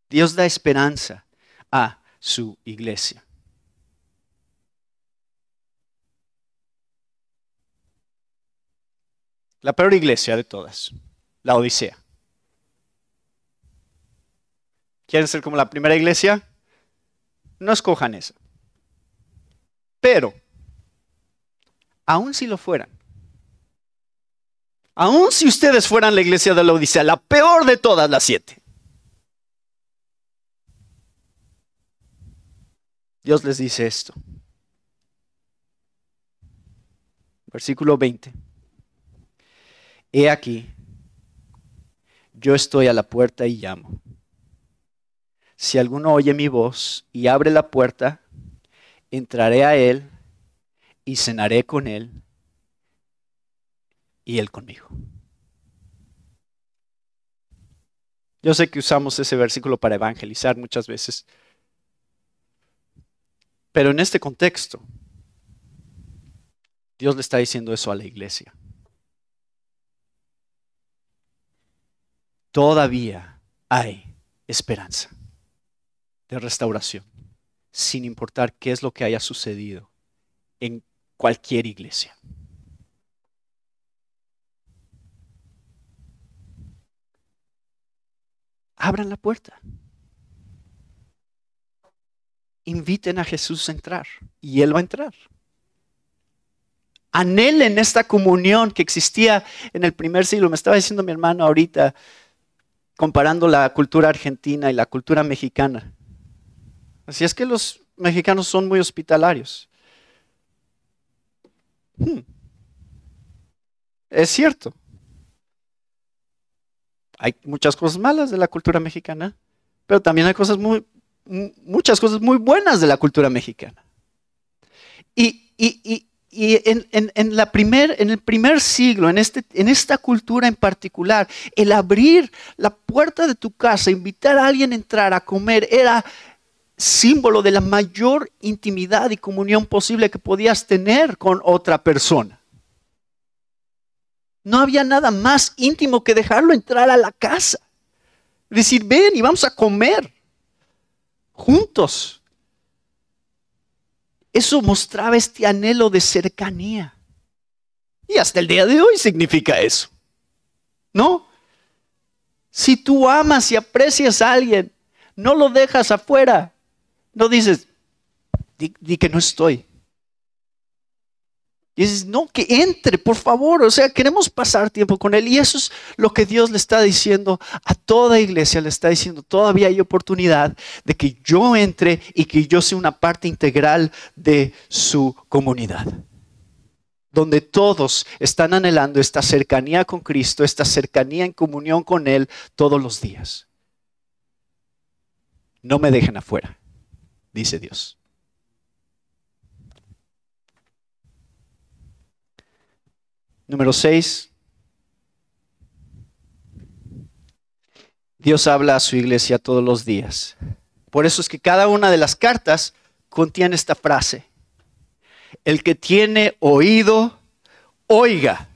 Dios da esperanza a su iglesia. La peor iglesia de todas, la Odisea. ¿Quieren ser como la primera iglesia? No escojan esa. Pero, aun si lo fueran, aun si ustedes fueran la iglesia de la Odisea, la peor de todas las siete, Dios les dice esto. Versículo 20. He aquí, yo estoy a la puerta y llamo. Si alguno oye mi voz y abre la puerta, entraré a él y cenaré con él y él conmigo. Yo sé que usamos ese versículo para evangelizar muchas veces, pero en este contexto, Dios le está diciendo eso a la iglesia. Todavía hay esperanza de restauración, sin importar qué es lo que haya sucedido en cualquier iglesia. Abran la puerta inviten a Jesús a entrar y Él va a entrar. Anhelen esta comunión que existía en el primer siglo. Me estaba diciendo mi hermano ahorita, comparando la cultura argentina y la cultura mexicana. Así es que los mexicanos son muy hospitalarios. Hmm. Es cierto. Hay muchas cosas malas de la cultura mexicana, pero también hay cosas muy muchas cosas muy buenas de la cultura mexicana. Y, en, la primer, en el primer siglo, en, este, en esta cultura en particular, el abrir la puerta de tu casa, invitar a alguien a entrar a comer, era símbolo de la mayor intimidad y comunión posible que podías tener con otra persona. No había nada más íntimo que dejarlo entrar a la casa. Decir, ven y vamos a comer juntos. Eso mostraba este anhelo de cercanía. Y hasta el día de hoy significa eso. ¿No? Si tú amas y aprecias a alguien, no lo dejas afuera. No dices, di, que no estoy. Dices, no, que entre, por favor. O sea, queremos pasar tiempo con Él. Y eso es lo que Dios le está diciendo a toda iglesia. Le está diciendo, todavía hay oportunidad de que yo entre y que yo sea una parte integral de su comunidad. Donde todos están anhelando esta cercanía con Cristo, esta cercanía en comunión con Él todos los días. No me dejen afuera, dice Dios. Número 6. Dios habla a su iglesia todos los días. Por eso es que cada una de las cartas contiene esta frase. El que tiene oído, oiga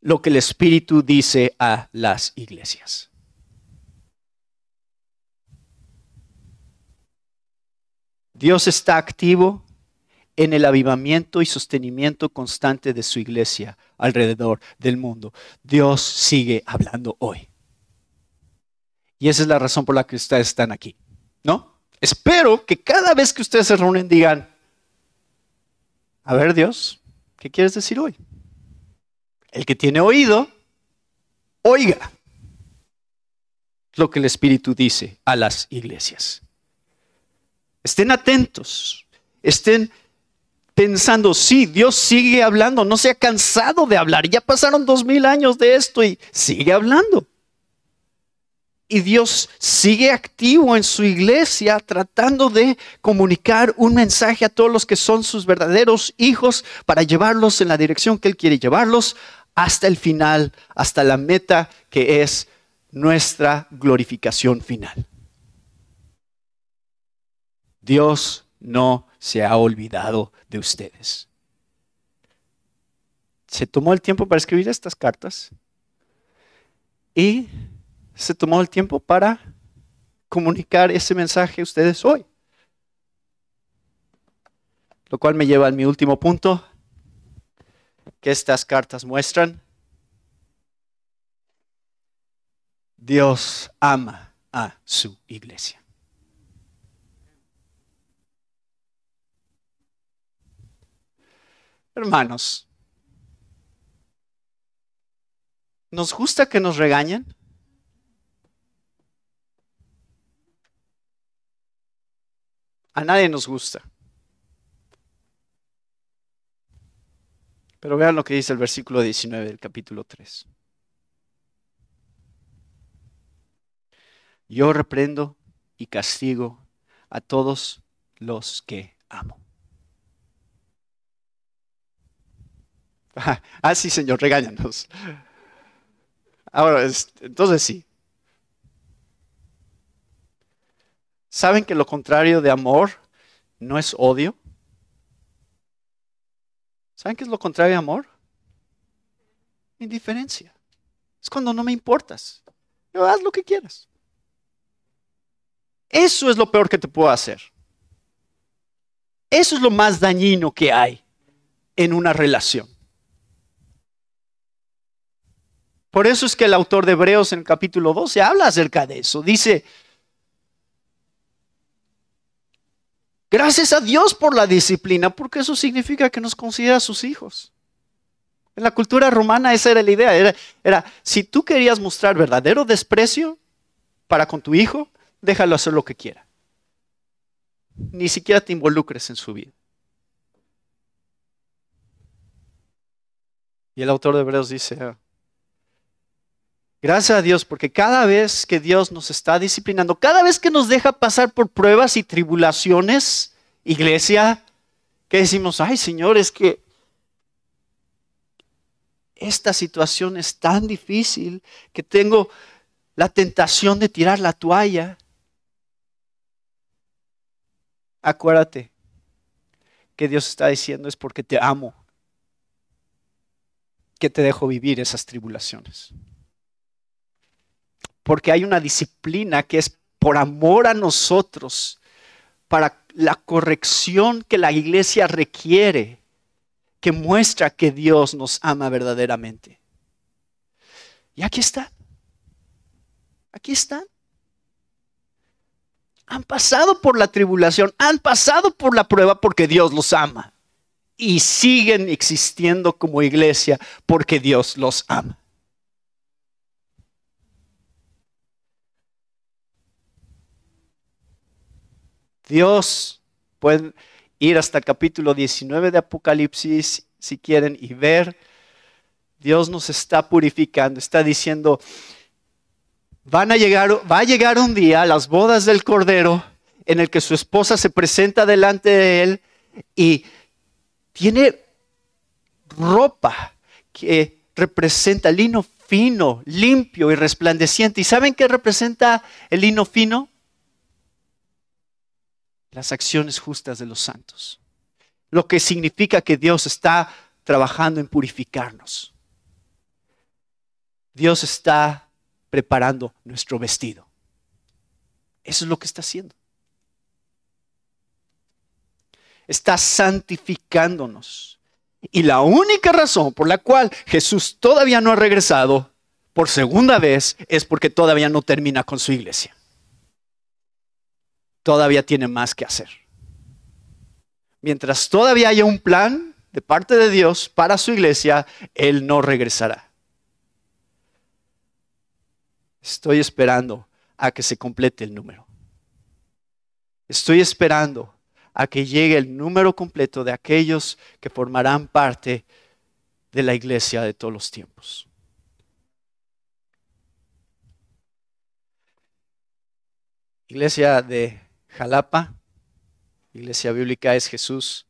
lo que el Espíritu dice a las iglesias. Dios está activo en el avivamiento y sostenimiento constante de su iglesia alrededor del mundo. Dios sigue hablando hoy. Y esa es la razón por la que ustedes están aquí, ¿no? Espero que cada vez que ustedes se reúnen digan, a ver Dios, ¿qué quieres decir hoy? El que tiene oído, oiga lo que el Espíritu dice a las iglesias. Estén atentos, estén pensando, sí, Dios sigue hablando, no se ha cansado de hablar. Ya pasaron dos mil años de esto y sigue hablando. Y Dios sigue activo en su iglesia tratando de comunicar un mensaje a todos los que son sus verdaderos hijos para llevarlos en la dirección que Él quiere llevarlos hasta el final, hasta la meta que es nuestra glorificación final. Dios no se ha olvidado de ustedes. Se tomó el tiempo para escribir estas cartas y se tomó el tiempo para comunicar ese mensaje a ustedes hoy. Lo cual me lleva a mi último punto, que estas cartas muestran. Dios ama a su iglesia. Hermanos, ¿nos gusta que nos regañen? A nadie nos gusta. Pero vean lo que dice el versículo 19 del capítulo 3. Yo reprendo y castigo a todos los que amo. Ah, sí, Señor, regáñanos. Ahora, entonces sí. ¿Saben que lo contrario de amor no es odio? ¿Saben qué es lo contrario de amor? Indiferencia. Es cuando no me importas. Haz lo que quieras. Eso es lo peor que te puedo hacer. Eso es lo más dañino que hay en una relación. Por eso es que el autor de Hebreos en el capítulo 12 habla acerca de eso. Dice, gracias a Dios por la disciplina, porque eso significa que nos considera sus hijos. En la cultura romana esa era la idea. Era, era, si tú querías mostrar verdadero desprecio para con tu hijo, déjalo hacer lo que quiera. Ni siquiera te involucres en su vida. Y el autor de Hebreos dice, gracias a Dios, porque cada vez que Dios nos está disciplinando, cada vez que nos deja pasar por pruebas y tribulaciones, iglesia, que decimos, ay Señor, es que esta situación es tan difícil que tengo la tentación de tirar la toalla acuérdate que Dios está diciendo es porque te amo, que te dejo vivir esas tribulaciones. Porque hay una disciplina que es por amor a nosotros, para la corrección que la iglesia requiere, que muestra que Dios nos ama verdaderamente. Y aquí está. Aquí están han pasado por la tribulación, han pasado por la prueba porque Dios los ama. Y siguen existiendo como iglesia porque Dios los ama. Dios, pueden ir hasta el capítulo 19 de Apocalipsis si quieren y ver, Dios nos está purificando, está diciendo, Van a llegar, va a llegar un día las bodas del Cordero en el que su esposa se presenta delante de él y tiene ropa que representa lino fino, limpio y resplandeciente. ¿Y saben qué representa el lino fino? Las acciones justas de los santos. Lo que significa que Dios está trabajando en purificarnos. Dios está preparando nuestro vestido. Eso es lo que está haciendo. Está santificándonos. Y la única razón por la cual Jesús todavía no ha regresado por segunda vez es porque todavía no termina con su iglesia. Todavía tiene más que hacer. Mientras todavía haya un plan de parte de Dios para su iglesia, Él no regresará. Estoy esperando a que se complete el número. Estoy esperando a que llegue el número completo de aquellos que formarán parte de la iglesia de todos los tiempos. Iglesia de Jalapa, Iglesia Bíblica es Jesús.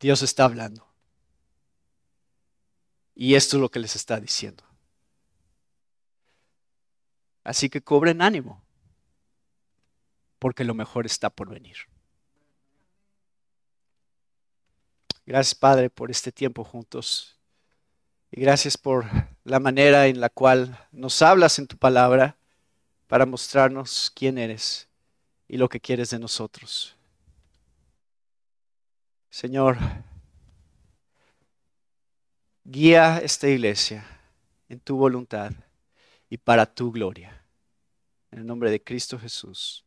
Dios está hablando. Y esto es lo que les está diciendo. Así que cobren ánimo, porque lo mejor está por venir. Gracias Padre por este tiempo juntos. Y gracias por la manera en la cual nos hablas en tu palabra para mostrarnos quién eres y lo que quieres de nosotros. Señor, Guía esta iglesia en tu voluntad y para tu gloria. En el nombre de Cristo Jesús.